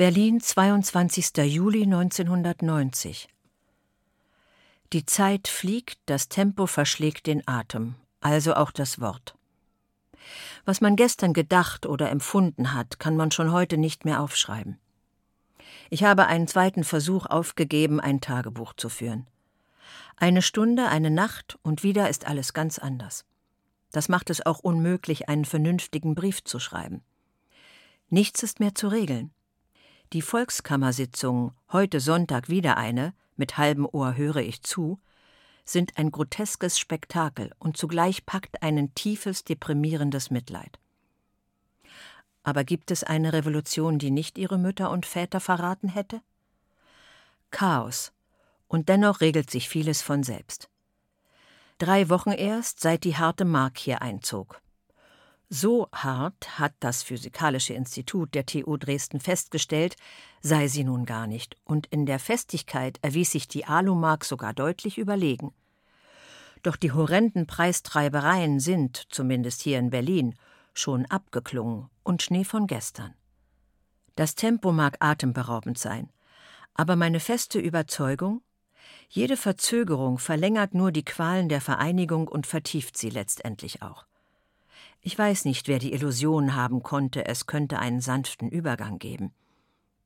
Berlin, 22. Juli 1990. Die Zeit fliegt, das Tempo verschlägt den Atem, also auch das Wort. Was man gestern gedacht oder empfunden hat, kann man schon heute nicht mehr aufschreiben. Ich habe einen zweiten Versuch aufgegeben, ein Tagebuch zu führen. Eine Stunde, eine Nacht und wieder ist alles ganz anders. Das macht es auch unmöglich, einen vernünftigen Brief zu schreiben. Nichts ist mehr zu regeln. Die Volkskammersitzung, heute Sonntag wieder eine, mit halbem Ohr höre ich zu, sind ein groteskes Spektakel und zugleich packt einen tiefes, deprimierendes Mitleid. Aber gibt es eine Revolution, die nicht ihre Mütter und Väter verraten hätte? Chaos. Und dennoch regelt sich vieles von selbst. Drei Wochen erst, seit die harte Mark hier einzog. So hart hat das Physikalische Institut der TU Dresden festgestellt, sei sie nun gar nicht, und in der Festigkeit erwies sich die Alumark sogar deutlich überlegen. Doch die horrenden Preistreibereien sind, zumindest hier in Berlin, schon abgeklungen und Schnee von gestern. Das Tempo mag atemberaubend sein, aber meine feste Überzeugung, jede Verzögerung verlängert nur die Qualen der Vereinigung und vertieft sie letztendlich auch. Ich weiß nicht, wer die Illusion haben konnte, es könnte einen sanften Übergang geben.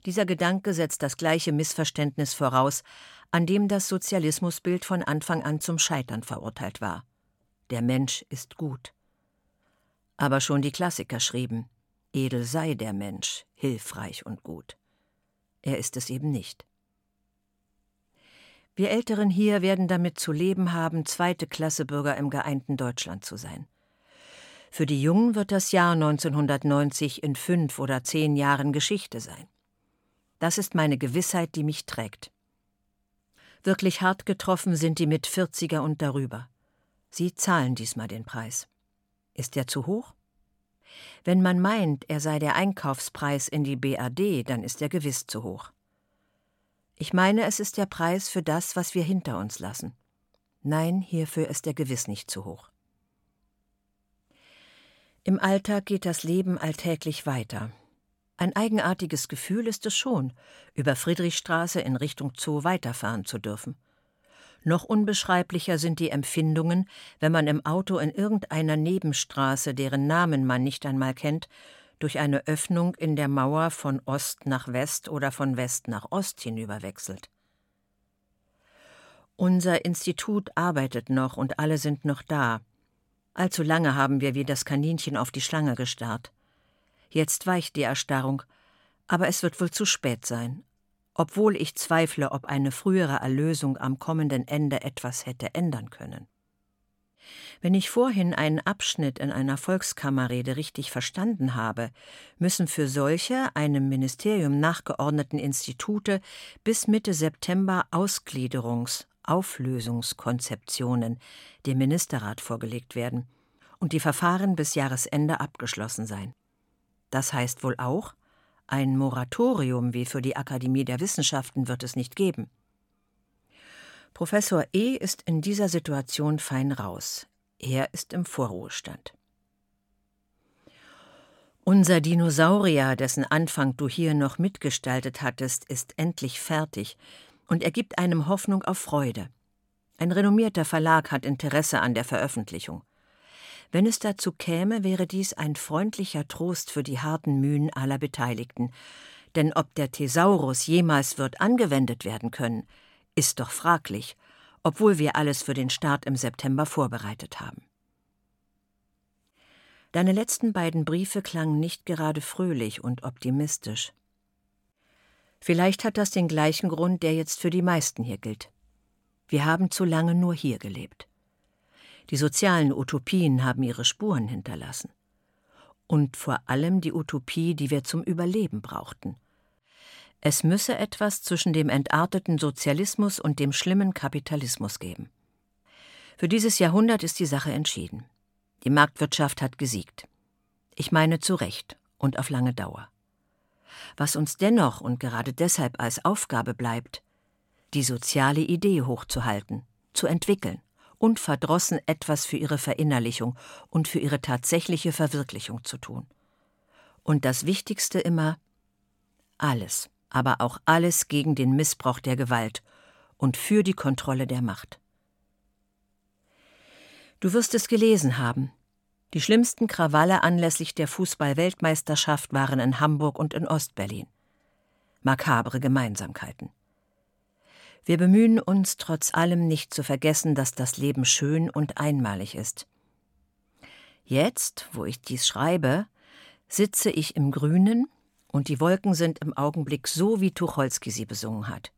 Dieser Gedanke setzt das gleiche Missverständnis voraus, an dem das Sozialismusbild von Anfang an zum Scheitern verurteilt war. Der Mensch ist gut. Aber schon die Klassiker schrieben, edel sei der Mensch, hilfreich und gut. Er ist es eben nicht. Wir Älteren hier werden damit zu leben haben, zweite Klasse Bürger im geeinten Deutschland zu sein. Für die Jungen wird das Jahr 1990 in fünf oder zehn Jahren Geschichte sein. Das ist meine Gewissheit, die mich trägt. Wirklich hart getroffen sind die mit 40er und darüber. Sie zahlen diesmal den Preis. Ist er zu hoch? Wenn man meint, er sei der Einkaufspreis in die BAD, dann ist er gewiss zu hoch. Ich meine, es ist der Preis für das, was wir hinter uns lassen. Nein, hierfür ist er gewiss nicht zu hoch. Im Alltag geht das Leben alltäglich weiter. Ein eigenartiges Gefühl ist es schon, über Friedrichstraße in Richtung Zoo weiterfahren zu dürfen. Noch unbeschreiblicher sind die Empfindungen, wenn man im Auto in irgendeiner Nebenstraße, deren Namen man nicht einmal kennt, durch eine Öffnung in der Mauer von Ost nach West oder von West nach Ost hinüberwechselt. Unser Institut arbeitet noch und alle sind noch da, Allzu lange haben wir wie das Kaninchen auf die Schlange gestarrt. Jetzt weicht die Erstarrung, aber es wird wohl zu spät sein, obwohl ich zweifle, ob eine frühere Erlösung am kommenden Ende etwas hätte ändern können. Wenn ich vorhin einen Abschnitt in einer Volkskammerrede richtig verstanden habe, müssen für solche einem Ministerium nachgeordneten Institute bis Mitte September Ausgliederungs-, Auflösungskonzeptionen dem Ministerrat vorgelegt werden und die Verfahren bis Jahresende abgeschlossen sein. Das heißt wohl auch, ein Moratorium wie für die Akademie der Wissenschaften wird es nicht geben. Professor E. ist in dieser Situation fein raus. Er ist im Vorruhestand. Unser Dinosaurier, dessen Anfang du hier noch mitgestaltet hattest, ist endlich fertig, und er gibt einem Hoffnung auf Freude. Ein renommierter Verlag hat Interesse an der Veröffentlichung. Wenn es dazu käme, wäre dies ein freundlicher Trost für die harten Mühen aller Beteiligten. Denn ob der Thesaurus jemals wird angewendet werden können, ist doch fraglich, obwohl wir alles für den Start im September vorbereitet haben. Deine letzten beiden Briefe klangen nicht gerade fröhlich und optimistisch. Vielleicht hat das den gleichen Grund, der jetzt für die meisten hier gilt. Wir haben zu lange nur hier gelebt. Die sozialen Utopien haben ihre Spuren hinterlassen. Und vor allem die Utopie, die wir zum Überleben brauchten. Es müsse etwas zwischen dem entarteten Sozialismus und dem schlimmen Kapitalismus geben. Für dieses Jahrhundert ist die Sache entschieden. Die Marktwirtschaft hat gesiegt. Ich meine zu Recht und auf lange Dauer was uns dennoch und gerade deshalb als Aufgabe bleibt, die soziale Idee hochzuhalten, zu entwickeln, unverdrossen etwas für ihre Verinnerlichung und für ihre tatsächliche Verwirklichung zu tun. Und das Wichtigste immer, alles, aber auch alles gegen den Missbrauch der Gewalt und für die Kontrolle der Macht. Du wirst es gelesen haben. Die schlimmsten Krawalle anlässlich der Fußball-Weltmeisterschaft waren in Hamburg und in Ostberlin. Makabre Gemeinsamkeiten. Wir bemühen uns trotz allem nicht zu vergessen, dass das Leben schön und einmalig ist. Jetzt, wo ich dies schreibe, sitze ich im Grünen und die Wolken sind im Augenblick so, wie Tucholsky sie besungen hat.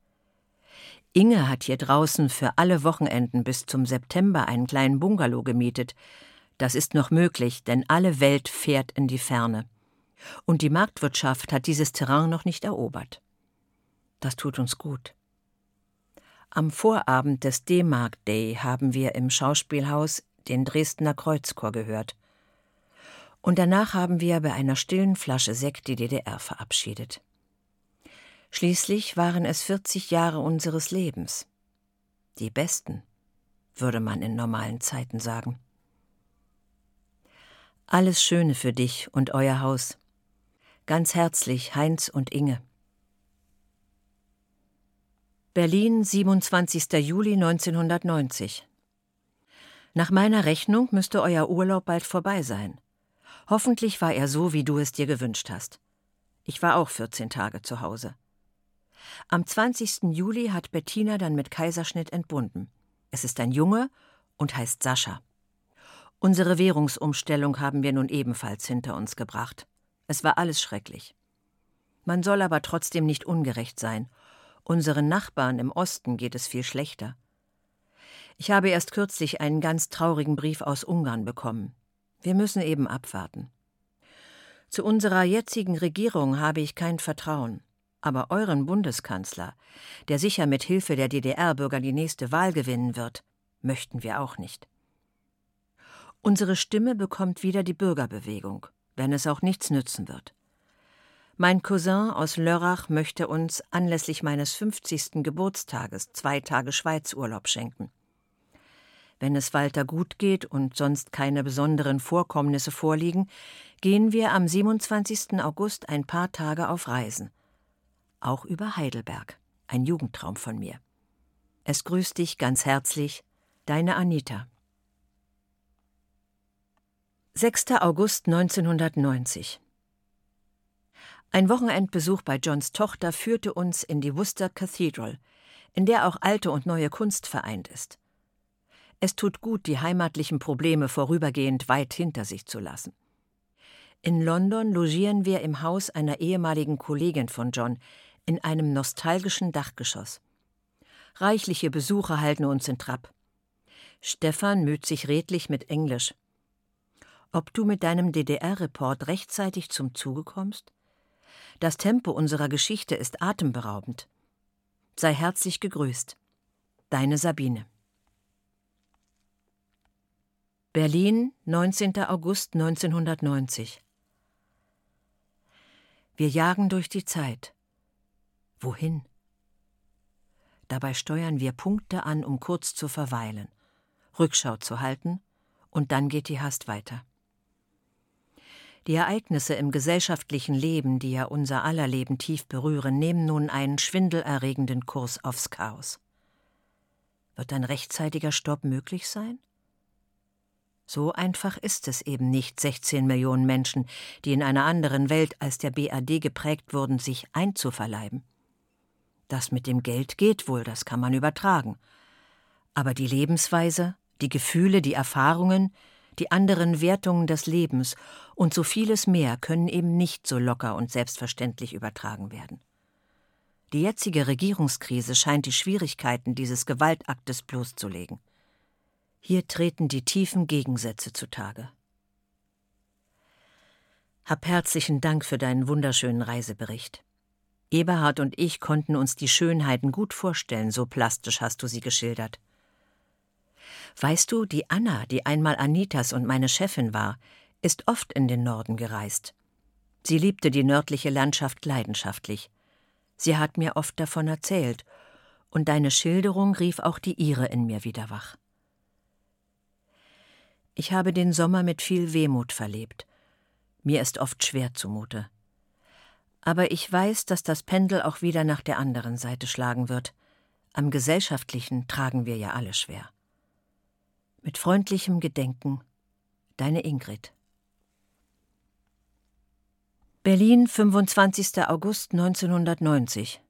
Inge hat hier draußen für alle Wochenenden bis zum September einen kleinen Bungalow gemietet. Das ist noch möglich, denn alle Welt fährt in die Ferne. Und die Marktwirtschaft hat dieses Terrain noch nicht erobert. Das tut uns gut. Am Vorabend des D-Mark Day haben wir im Schauspielhaus den Dresdner Kreuzchor gehört. Und danach haben wir bei einer stillen Flasche Sekt die DDR verabschiedet. Schließlich waren es 40 Jahre unseres Lebens. Die besten, würde man in normalen Zeiten sagen. Alles Schöne für dich und euer Haus. Ganz herzlich Heinz und Inge. Berlin, 27. Juli 1990. Nach meiner Rechnung müsste euer Urlaub bald vorbei sein. Hoffentlich war er so, wie du es dir gewünscht hast. Ich war auch 14 Tage zu Hause. Am 20. Juli hat Bettina dann mit Kaiserschnitt entbunden. Es ist ein Junge und heißt Sascha. Unsere Währungsumstellung haben wir nun ebenfalls hinter uns gebracht. Es war alles schrecklich. Man soll aber trotzdem nicht ungerecht sein Unseren Nachbarn im Osten geht es viel schlechter. Ich habe erst kürzlich einen ganz traurigen Brief aus Ungarn bekommen. Wir müssen eben abwarten. Zu unserer jetzigen Regierung habe ich kein Vertrauen. Aber euren Bundeskanzler, der sicher mit Hilfe der DDR-Bürger die nächste Wahl gewinnen wird, möchten wir auch nicht. Unsere Stimme bekommt wieder die Bürgerbewegung, wenn es auch nichts nützen wird. Mein Cousin aus Lörrach möchte uns anlässlich meines 50. Geburtstages zwei Tage Schweizurlaub schenken. Wenn es Walter gut geht und sonst keine besonderen Vorkommnisse vorliegen, gehen wir am 27. August ein paar Tage auf Reisen. Auch über Heidelberg, ein Jugendtraum von mir. Es grüßt dich ganz herzlich, deine Anita. 6. August 1990 ein Wochenendbesuch bei Johns Tochter führte uns in die Worcester Cathedral, in der auch alte und neue Kunst vereint ist. Es tut gut, die heimatlichen Probleme vorübergehend weit hinter sich zu lassen. In London logieren wir im Haus einer ehemaligen Kollegin von John in einem nostalgischen Dachgeschoss. Reichliche Besucher halten uns in Trab. Stefan müht sich redlich mit Englisch. Ob du mit deinem DDR-Report rechtzeitig zum Zuge kommst? Das Tempo unserer Geschichte ist atemberaubend. Sei herzlich gegrüßt. Deine Sabine. Berlin, 19. August 1990. Wir jagen durch die Zeit. Wohin? Dabei steuern wir Punkte an, um kurz zu verweilen, Rückschau zu halten, und dann geht die Hast weiter. Die Ereignisse im gesellschaftlichen Leben, die ja unser aller Leben tief berühren, nehmen nun einen schwindelerregenden Kurs aufs Chaos. Wird ein rechtzeitiger Stopp möglich sein? So einfach ist es eben nicht, 16 Millionen Menschen, die in einer anderen Welt als der BAD geprägt wurden, sich einzuverleiben. Das mit dem Geld geht wohl, das kann man übertragen. Aber die Lebensweise, die Gefühle, die Erfahrungen, die anderen Wertungen des Lebens und so vieles mehr können eben nicht so locker und selbstverständlich übertragen werden. Die jetzige Regierungskrise scheint die Schwierigkeiten dieses Gewaltaktes bloßzulegen. Hier treten die tiefen Gegensätze zutage. Hab herzlichen Dank für deinen wunderschönen Reisebericht. Eberhard und ich konnten uns die Schönheiten gut vorstellen, so plastisch hast du sie geschildert. Weißt du, die Anna, die einmal Anitas und meine Chefin war, ist oft in den Norden gereist. Sie liebte die nördliche Landschaft leidenschaftlich. Sie hat mir oft davon erzählt, und deine Schilderung rief auch die ihre in mir wieder wach. Ich habe den Sommer mit viel Wehmut verlebt. Mir ist oft schwer zumute. Aber ich weiß, dass das Pendel auch wieder nach der anderen Seite schlagen wird. Am Gesellschaftlichen tragen wir ja alle schwer. Mit freundlichem Gedenken, deine Ingrid. Berlin, 25. August 1990.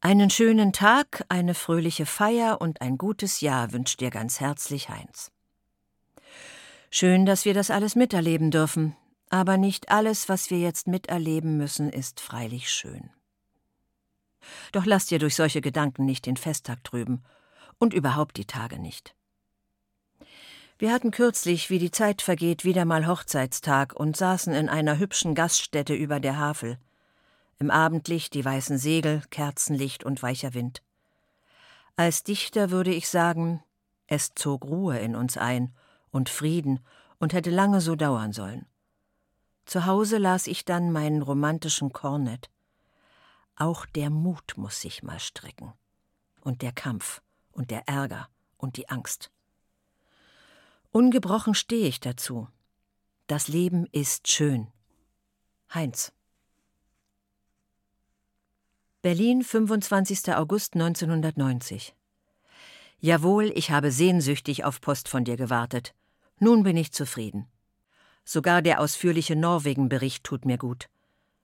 Einen schönen Tag, eine fröhliche Feier und ein gutes Jahr wünscht dir ganz herzlich Heinz. Schön, dass wir das alles miterleben dürfen, aber nicht alles, was wir jetzt miterleben müssen, ist freilich schön. Doch lass dir durch solche Gedanken nicht den Festtag trüben und überhaupt die Tage nicht. Wir hatten kürzlich, wie die Zeit vergeht, wieder mal Hochzeitstag und saßen in einer hübschen Gaststätte über der Havel. Im Abendlicht die weißen Segel, Kerzenlicht und weicher Wind. Als Dichter würde ich sagen, es zog Ruhe in uns ein und Frieden und hätte lange so dauern sollen. Zu Hause las ich dann meinen romantischen Kornett. Auch der Mut muss sich mal strecken. Und der Kampf und der Ärger und die Angst. Ungebrochen stehe ich dazu. Das Leben ist schön. Heinz. Berlin, 25. August 1990. Jawohl, ich habe sehnsüchtig auf Post von dir gewartet. Nun bin ich zufrieden. Sogar der ausführliche Norwegen-Bericht tut mir gut.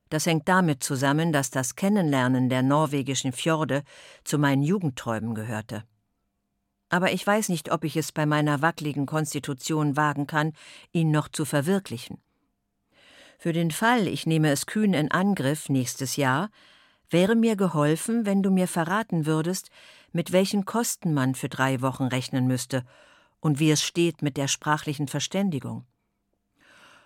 Das hängt damit zusammen, dass das Kennenlernen der norwegischen Fjorde zu meinen Jugendträumen gehörte. Aber ich weiß nicht, ob ich es bei meiner wackligen Konstitution wagen kann, ihn noch zu verwirklichen. Für den Fall, ich nehme es kühn in Angriff nächstes Jahr, wäre mir geholfen, wenn du mir verraten würdest, mit welchen Kosten man für drei Wochen rechnen müsste und wie es steht mit der sprachlichen Verständigung.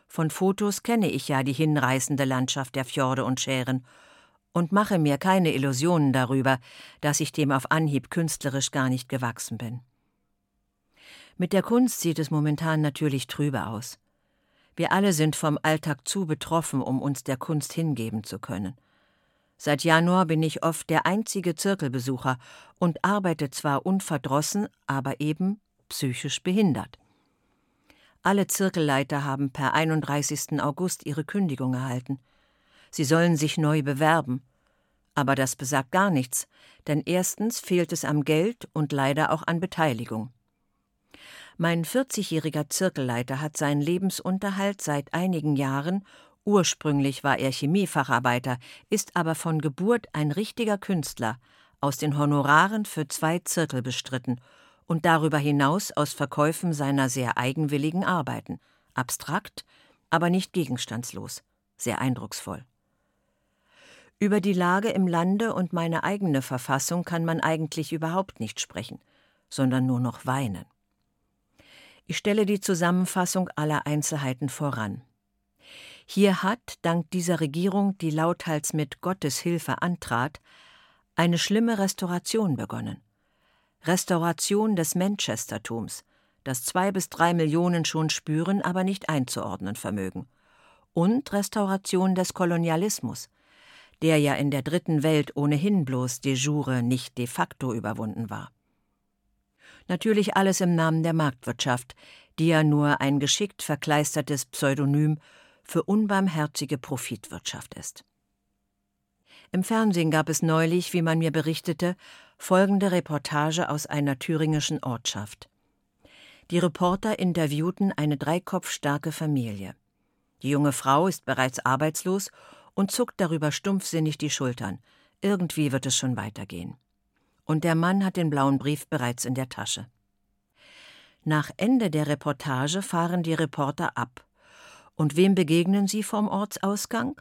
Von Fotos kenne ich ja die hinreißende Landschaft der Fjorde und Schären und mache mir keine Illusionen darüber, dass ich dem auf Anhieb künstlerisch gar nicht gewachsen bin. Mit der Kunst sieht es momentan natürlich trübe aus. Wir alle sind vom Alltag zu betroffen, um uns der Kunst hingeben zu können. Seit Januar bin ich oft der einzige Zirkelbesucher und arbeite zwar unverdrossen, aber eben psychisch behindert. Alle Zirkelleiter haben per 31. August ihre Kündigung erhalten. Sie sollen sich neu bewerben. Aber das besagt gar nichts, denn erstens fehlt es am Geld und leider auch an Beteiligung. Mein 40-jähriger Zirkelleiter hat seinen Lebensunterhalt seit einigen Jahren Ursprünglich war er Chemiefacharbeiter, ist aber von Geburt ein richtiger Künstler, aus den Honoraren für zwei Zirkel bestritten und darüber hinaus aus Verkäufen seiner sehr eigenwilligen Arbeiten. Abstrakt, aber nicht gegenstandslos, sehr eindrucksvoll. Über die Lage im Lande und meine eigene Verfassung kann man eigentlich überhaupt nicht sprechen, sondern nur noch weinen. Ich stelle die Zusammenfassung aller Einzelheiten voran. Hier hat, dank dieser Regierung, die lauthals mit Gottes Hilfe antrat, eine schlimme Restauration begonnen. Restauration des Manchestertums, das zwei bis drei Millionen schon spüren, aber nicht einzuordnen vermögen. Und Restauration des Kolonialismus, der ja in der dritten Welt ohnehin bloß de jure, nicht de facto überwunden war. Natürlich alles im Namen der Marktwirtschaft, die ja nur ein geschickt verkleistertes Pseudonym für unbarmherzige Profitwirtschaft ist. Im Fernsehen gab es neulich, wie man mir berichtete, folgende Reportage aus einer thüringischen Ortschaft. Die Reporter interviewten eine dreikopfstarke Familie. Die junge Frau ist bereits arbeitslos und zuckt darüber stumpfsinnig die Schultern. Irgendwie wird es schon weitergehen. Und der Mann hat den blauen Brief bereits in der Tasche. Nach Ende der Reportage fahren die Reporter ab und wem begegnen sie vom Ortsausgang?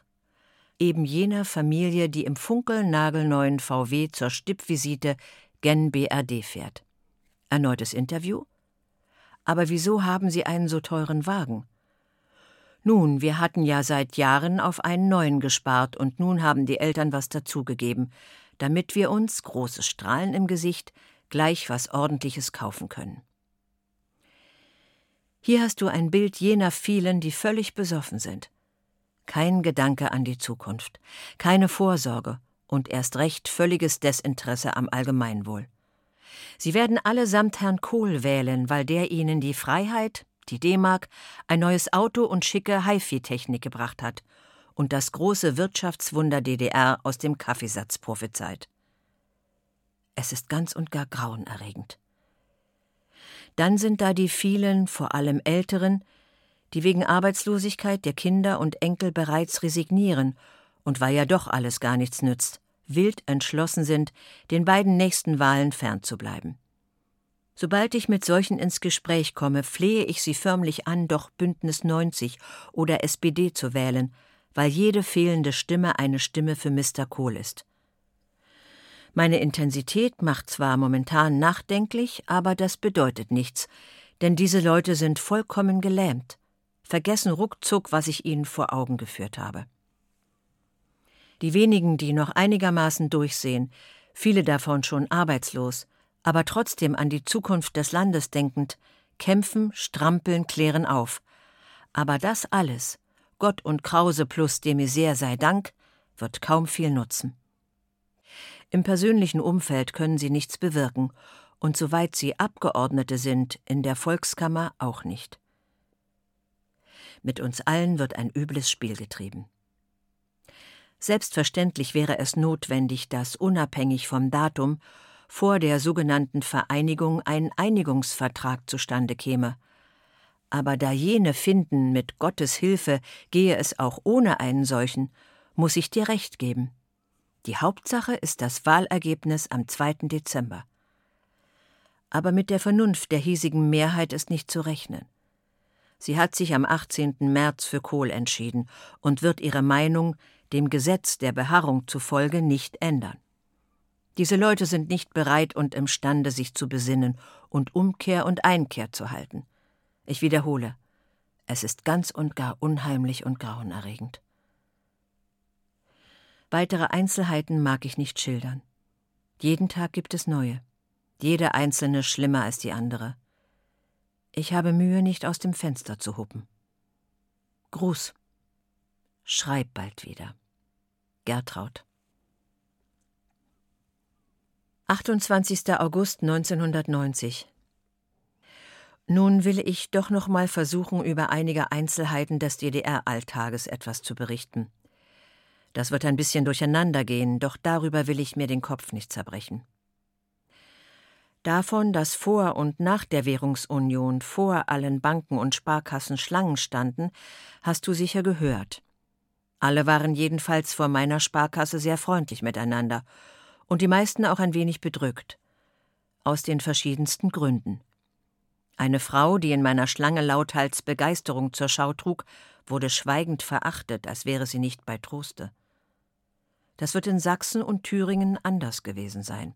Eben jener Familie, die im funkelnagelneuen VW zur Stippvisite gen BRD fährt. Erneutes Interview? Aber wieso haben Sie einen so teuren Wagen? Nun, wir hatten ja seit Jahren auf einen neuen gespart und nun haben die Eltern was dazugegeben, damit wir uns, große Strahlen im Gesicht, gleich was Ordentliches kaufen können. Hier hast du ein Bild jener vielen, die völlig besoffen sind. Kein Gedanke an die Zukunft, keine Vorsorge und erst recht völliges Desinteresse am Allgemeinwohl. Sie werden allesamt Herrn Kohl wählen, weil der ihnen die Freiheit, die D-Mark, ein neues Auto und schicke HiFi-Technik gebracht hat und das große Wirtschaftswunder DDR aus dem Kaffeesatz prophezeit. Es ist ganz und gar grauenerregend. Dann sind da die vielen, vor allem Älteren, die wegen Arbeitslosigkeit der Kinder und Enkel bereits resignieren und weil ja doch alles gar nichts nützt, wild entschlossen sind, den beiden nächsten Wahlen fernzubleiben. Sobald ich mit solchen ins Gespräch komme, flehe ich sie förmlich an, doch Bündnis 90 oder SPD zu wählen, weil jede fehlende Stimme eine Stimme für Mr. Kohl ist. Meine Intensität macht zwar momentan nachdenklich, aber das bedeutet nichts, denn diese Leute sind vollkommen gelähmt, vergessen ruckzuck, was ich ihnen vor Augen geführt habe. Die wenigen, die noch einigermaßen durchsehen, viele davon schon arbeitslos, aber trotzdem an die Zukunft des Landes denkend, kämpfen, strampeln, klären auf. Aber das alles, Gott und Krause plus de Misère sei Dank, wird kaum viel nutzen. Im persönlichen Umfeld können sie nichts bewirken, und soweit sie Abgeordnete sind, in der Volkskammer auch nicht. Mit uns allen wird ein übles Spiel getrieben. Selbstverständlich wäre es notwendig, dass unabhängig vom Datum vor der sogenannten Vereinigung ein Einigungsvertrag zustande käme. Aber da jene finden, mit Gottes Hilfe gehe es auch ohne einen solchen, muss ich dir recht geben. Die Hauptsache ist das Wahlergebnis am 2. Dezember. Aber mit der Vernunft der hiesigen Mehrheit ist nicht zu rechnen. Sie hat sich am 18. März für Kohl entschieden und wird ihre Meinung dem Gesetz der Beharrung zufolge nicht ändern. Diese Leute sind nicht bereit und imstande, sich zu besinnen und Umkehr und Einkehr zu halten. Ich wiederhole, es ist ganz und gar unheimlich und grauenerregend. Weitere Einzelheiten mag ich nicht schildern. Jeden Tag gibt es neue, jede einzelne schlimmer als die andere. Ich habe Mühe, nicht aus dem Fenster zu huppen. Gruß. Schreib bald wieder. Gertraud. 28. August 1990 nun will ich doch noch mal versuchen, über einige Einzelheiten des DDR-Alltages etwas zu berichten. Das wird ein bisschen durcheinander gehen, doch darüber will ich mir den Kopf nicht zerbrechen. Davon, dass vor und nach der Währungsunion vor allen Banken und Sparkassen Schlangen standen, hast du sicher gehört. Alle waren jedenfalls vor meiner Sparkasse sehr freundlich miteinander und die meisten auch ein wenig bedrückt. Aus den verschiedensten Gründen. Eine Frau, die in meiner Schlange lauthals Begeisterung zur Schau trug, wurde schweigend verachtet, als wäre sie nicht bei Troste. Das wird in Sachsen und Thüringen anders gewesen sein.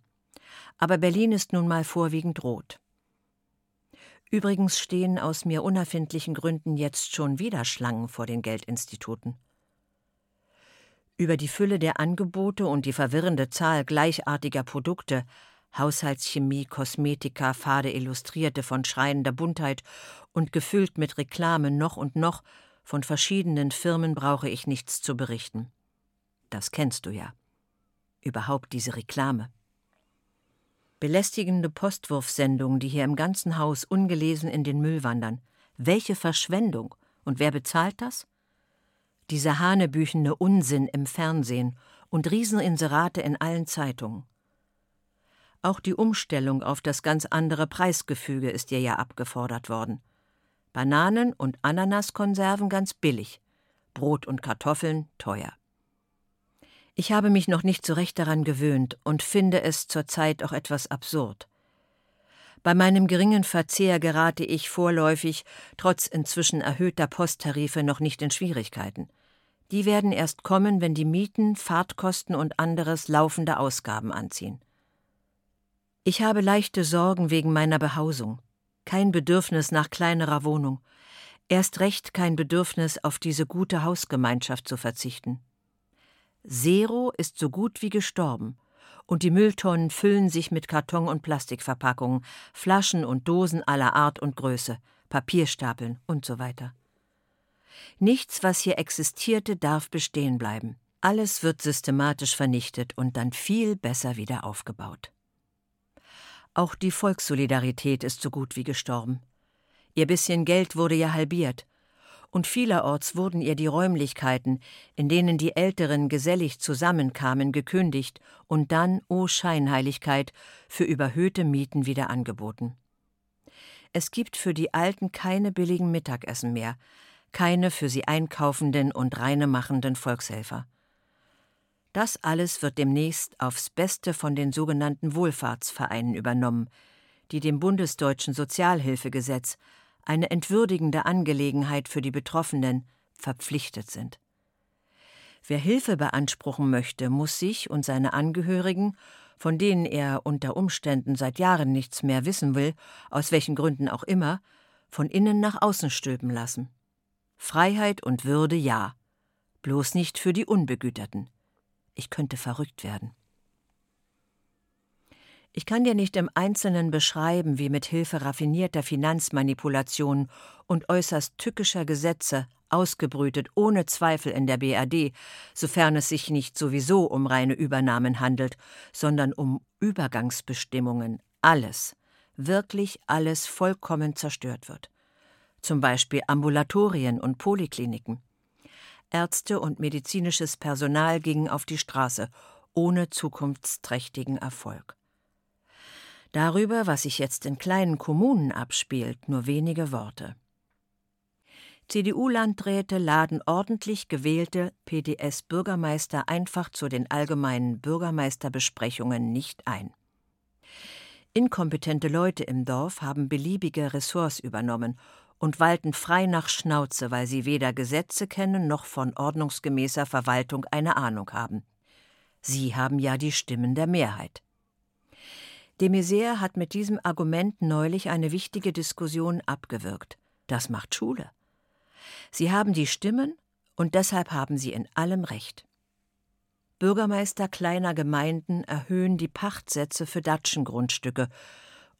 Aber Berlin ist nun mal vorwiegend rot. Übrigens stehen aus mir unerfindlichen Gründen jetzt schon wieder Schlangen vor den Geldinstituten. Über die Fülle der Angebote und die verwirrende Zahl gleichartiger Produkte Haushaltschemie, Kosmetika, fade Illustrierte von schreiender Buntheit und gefüllt mit Reklame noch und noch von verschiedenen Firmen brauche ich nichts zu berichten. Das kennst du ja. Überhaupt diese Reklame. Belästigende Postwurfsendungen, die hier im ganzen Haus ungelesen in den Müll wandern. Welche Verschwendung! Und wer bezahlt das? Dieser hanebüchene Unsinn im Fernsehen und Rieseninserate in allen Zeitungen. Auch die Umstellung auf das ganz andere Preisgefüge ist dir ja abgefordert worden. Bananen und Ananaskonserven ganz billig, Brot und Kartoffeln teuer. Ich habe mich noch nicht so recht daran gewöhnt und finde es zurzeit auch etwas absurd. Bei meinem geringen Verzehr gerate ich vorläufig, trotz inzwischen erhöhter Posttarife, noch nicht in Schwierigkeiten. Die werden erst kommen, wenn die Mieten, Fahrtkosten und anderes laufende Ausgaben anziehen. Ich habe leichte Sorgen wegen meiner Behausung, kein Bedürfnis nach kleinerer Wohnung, erst recht kein Bedürfnis, auf diese gute Hausgemeinschaft zu verzichten. Zero ist so gut wie gestorben, und die Mülltonnen füllen sich mit Karton- und Plastikverpackungen, Flaschen und Dosen aller Art und Größe, Papierstapeln und so weiter. Nichts, was hier existierte, darf bestehen bleiben. Alles wird systematisch vernichtet und dann viel besser wieder aufgebaut. Auch die Volkssolidarität ist so gut wie gestorben. Ihr bisschen Geld wurde ja halbiert. und vielerorts wurden ihr die Räumlichkeiten, in denen die Älteren gesellig zusammenkamen, gekündigt und dann, o oh Scheinheiligkeit, für überhöhte Mieten wieder angeboten. Es gibt für die Alten keine billigen Mittagessen mehr, keine für sie einkaufenden und reinemachenden Volkshelfer. Das alles wird demnächst aufs Beste von den sogenannten Wohlfahrtsvereinen übernommen, die dem bundesdeutschen Sozialhilfegesetz, eine entwürdigende Angelegenheit für die Betroffenen, verpflichtet sind. Wer Hilfe beanspruchen möchte, muss sich und seine Angehörigen, von denen er unter Umständen seit Jahren nichts mehr wissen will, aus welchen Gründen auch immer, von innen nach außen stülpen lassen. Freiheit und Würde ja, bloß nicht für die Unbegüterten. Ich könnte verrückt werden. Ich kann dir nicht im Einzelnen beschreiben, wie mit Hilfe raffinierter Finanzmanipulationen und äußerst tückischer Gesetze, ausgebrütet ohne Zweifel in der BRD, sofern es sich nicht sowieso um reine Übernahmen handelt, sondern um Übergangsbestimmungen, alles, wirklich alles vollkommen zerstört wird. Zum Beispiel Ambulatorien und Polikliniken. Ärzte und medizinisches Personal gingen auf die Straße, ohne zukunftsträchtigen Erfolg. Darüber, was sich jetzt in kleinen Kommunen abspielt, nur wenige Worte. CDU-Landräte laden ordentlich gewählte PDS-Bürgermeister einfach zu den allgemeinen Bürgermeisterbesprechungen nicht ein. Inkompetente Leute im Dorf haben beliebige Ressorts übernommen und walten frei nach Schnauze, weil sie weder Gesetze kennen noch von ordnungsgemäßer Verwaltung eine Ahnung haben. Sie haben ja die Stimmen der Mehrheit. De Maizière hat mit diesem Argument neulich eine wichtige Diskussion abgewirkt. Das macht Schule. Sie haben die Stimmen und deshalb haben sie in allem Recht. Bürgermeister kleiner Gemeinden erhöhen die Pachtsätze für Datschengrundstücke,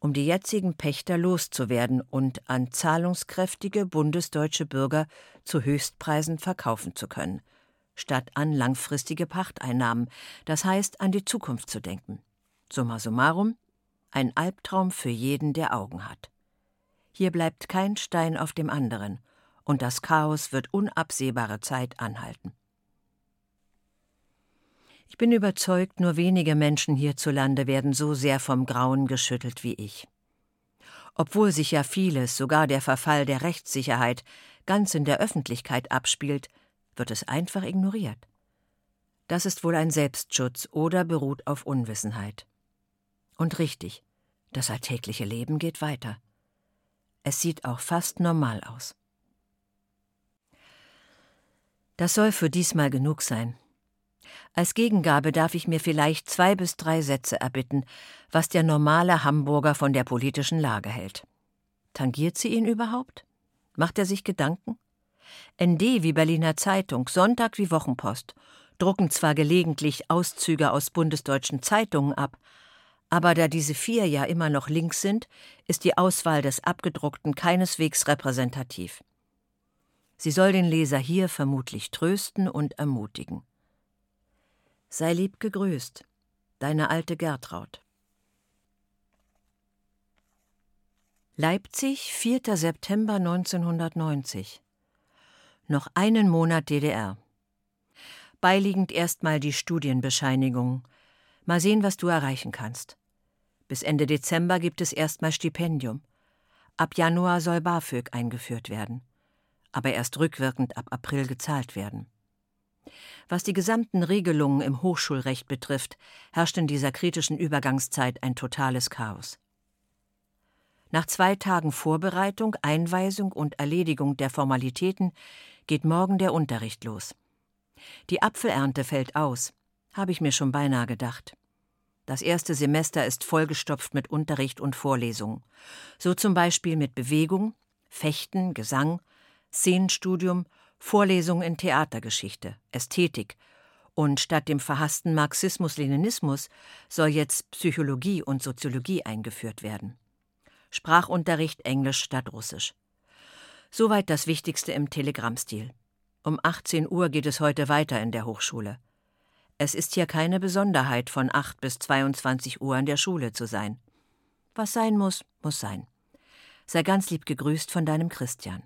um die jetzigen Pächter loszuwerden und an zahlungskräftige bundesdeutsche Bürger zu Höchstpreisen verkaufen zu können, statt an langfristige Pachteinnahmen, das heißt an die Zukunft zu denken. Summa summarum, ein Albtraum für jeden, der Augen hat. Hier bleibt kein Stein auf dem anderen, und das Chaos wird unabsehbare Zeit anhalten. Ich bin überzeugt, nur wenige Menschen hierzulande werden so sehr vom Grauen geschüttelt wie ich. Obwohl sich ja vieles, sogar der Verfall der Rechtssicherheit, ganz in der Öffentlichkeit abspielt, wird es einfach ignoriert. Das ist wohl ein Selbstschutz oder beruht auf Unwissenheit. Und richtig, das alltägliche Leben geht weiter. Es sieht auch fast normal aus. Das soll für diesmal genug sein. Als Gegengabe darf ich mir vielleicht zwei bis drei Sätze erbitten, was der normale Hamburger von der politischen Lage hält. Tangiert sie ihn überhaupt? Macht er sich Gedanken? ND wie Berliner Zeitung, Sonntag wie Wochenpost, drucken zwar gelegentlich Auszüge aus bundesdeutschen Zeitungen ab, aber da diese vier ja immer noch links sind, ist die Auswahl des Abgedruckten keineswegs repräsentativ. Sie soll den Leser hier vermutlich trösten und ermutigen. Sei lieb gegrüßt, deine alte Gertraud. Leipzig, 4. September 1990. Noch einen Monat DDR. Beiliegend erstmal die Studienbescheinigung. Mal sehen, was du erreichen kannst. Bis Ende Dezember gibt es erstmal Stipendium. Ab Januar soll BAföG eingeführt werden. Aber erst rückwirkend ab April gezahlt werden. Was die gesamten Regelungen im Hochschulrecht betrifft, herrscht in dieser kritischen Übergangszeit ein totales Chaos. Nach zwei Tagen Vorbereitung, Einweisung und Erledigung der Formalitäten geht morgen der Unterricht los. Die Apfelernte fällt aus, habe ich mir schon beinahe gedacht. Das erste Semester ist vollgestopft mit Unterricht und Vorlesungen. So zum Beispiel mit Bewegung, Fechten, Gesang, Szenenstudium, Vorlesungen in Theatergeschichte, Ästhetik. Und statt dem verhassten Marxismus-Leninismus soll jetzt Psychologie und Soziologie eingeführt werden. Sprachunterricht Englisch statt Russisch. Soweit das Wichtigste im Telegrammstil. Um 18 Uhr geht es heute weiter in der Hochschule. Es ist hier keine Besonderheit, von 8 bis 22 Uhr in der Schule zu sein. Was sein muss, muss sein. Sei ganz lieb gegrüßt von deinem Christian.